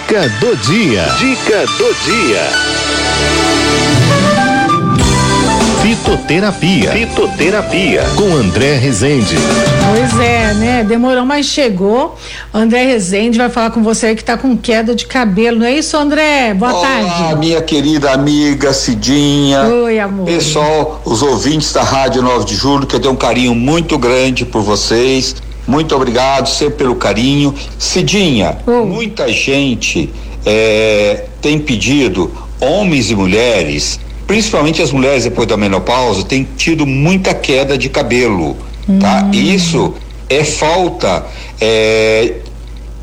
Dica do dia. Dica do dia. Fitoterapia. Fitoterapia. Com André Rezende. Pois é, né? Demorou, mas chegou. André Rezende vai falar com você que tá com queda de cabelo. Não é isso, André? Boa Olá, tarde. minha querida amiga Cidinha. Oi, amor. Pessoal, os ouvintes da Rádio 9 de Julho, que eu tenho um carinho muito grande por vocês. Muito obrigado sempre pelo carinho. Cidinha, Oh. muita gente eh, tem pedido, homens e mulheres, principalmente as mulheres depois da menopausa, têm tido muita queda de cabelo, tá? Isso é falta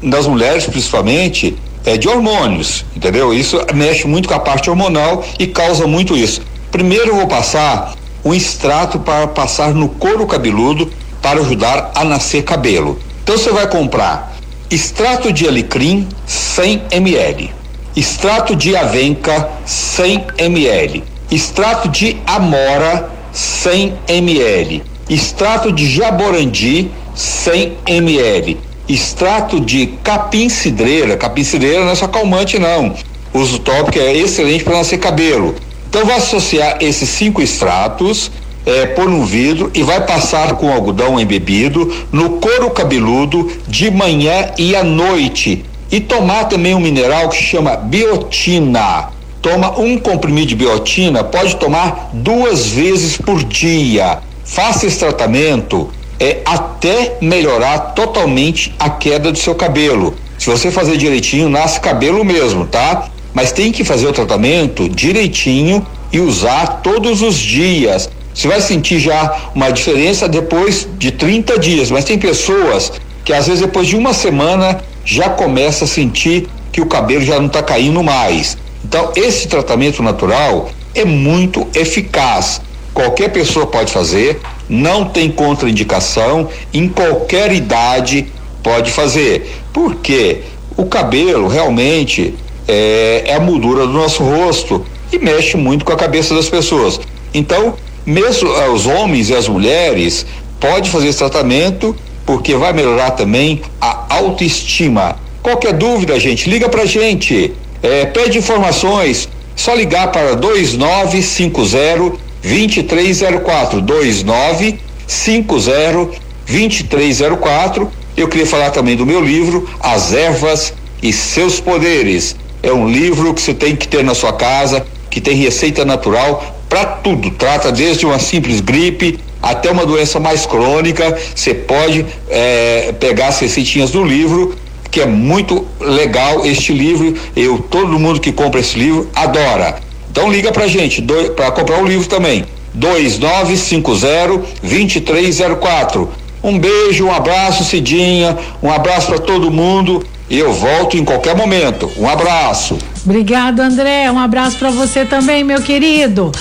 das mulheres principalmente é de hormônios, entendeu? Isso mexe muito com a parte hormonal e causa muito isso. Primeiro eu vou passar um extrato para passar no couro cabeludo para ajudar a nascer cabelo. Então você vai comprar extrato de alecrim 100 ml, extrato de avenca 100 ml, extrato de amora 100 ml, extrato de jaborandi 100 ml, extrato de capim cidreira, capim cidreira não é só calmante não, uso tópico é excelente para nascer cabelo. Então vai associar esses cinco extratos, é, pôr no vidro e vai passar com algodão embebido no couro cabeludo de manhã e à noite. E tomar também um mineral que chama biotina. Toma um comprimido de biotina, pode tomar duas vezes por dia. Faça esse tratamento é, até melhorar totalmente a queda do seu cabelo. Se você fazer direitinho, nasce cabelo mesmo, tá? Mas tem que fazer o tratamento direitinho e usar todos os dias. Você vai sentir já uma diferença depois de 30 dias, mas tem pessoas que às vezes depois de uma semana já começa a sentir que o cabelo já não está caindo mais. Então, esse tratamento natural é muito eficaz. Qualquer pessoa pode fazer, não tem contraindicação, em qualquer idade pode fazer. Porque o cabelo realmente é, é a moldura do nosso rosto e mexe muito com a cabeça das pessoas. Então, mesmo eh, os homens e as mulheres pode fazer esse tratamento porque vai melhorar também a autoestima. Qualquer dúvida, gente, liga pra gente. É, pede informações, só ligar para 2950 2304 2950 2304. Eu queria falar também do meu livro As Ervas e seus Poderes. É um livro que você tem que ter na sua casa, que tem receita natural para tudo. Trata desde uma simples gripe até uma doença mais crônica. Você pode é, pegar as receitinhas do livro, que é muito legal este livro. Eu, todo mundo que compra esse livro adora. Então liga pra gente para comprar o livro também. 2950 2304. Um beijo, um abraço, Cidinha, um abraço para todo mundo. Eu volto em qualquer momento. Um abraço. Obrigado, André. Um abraço para você também, meu querido.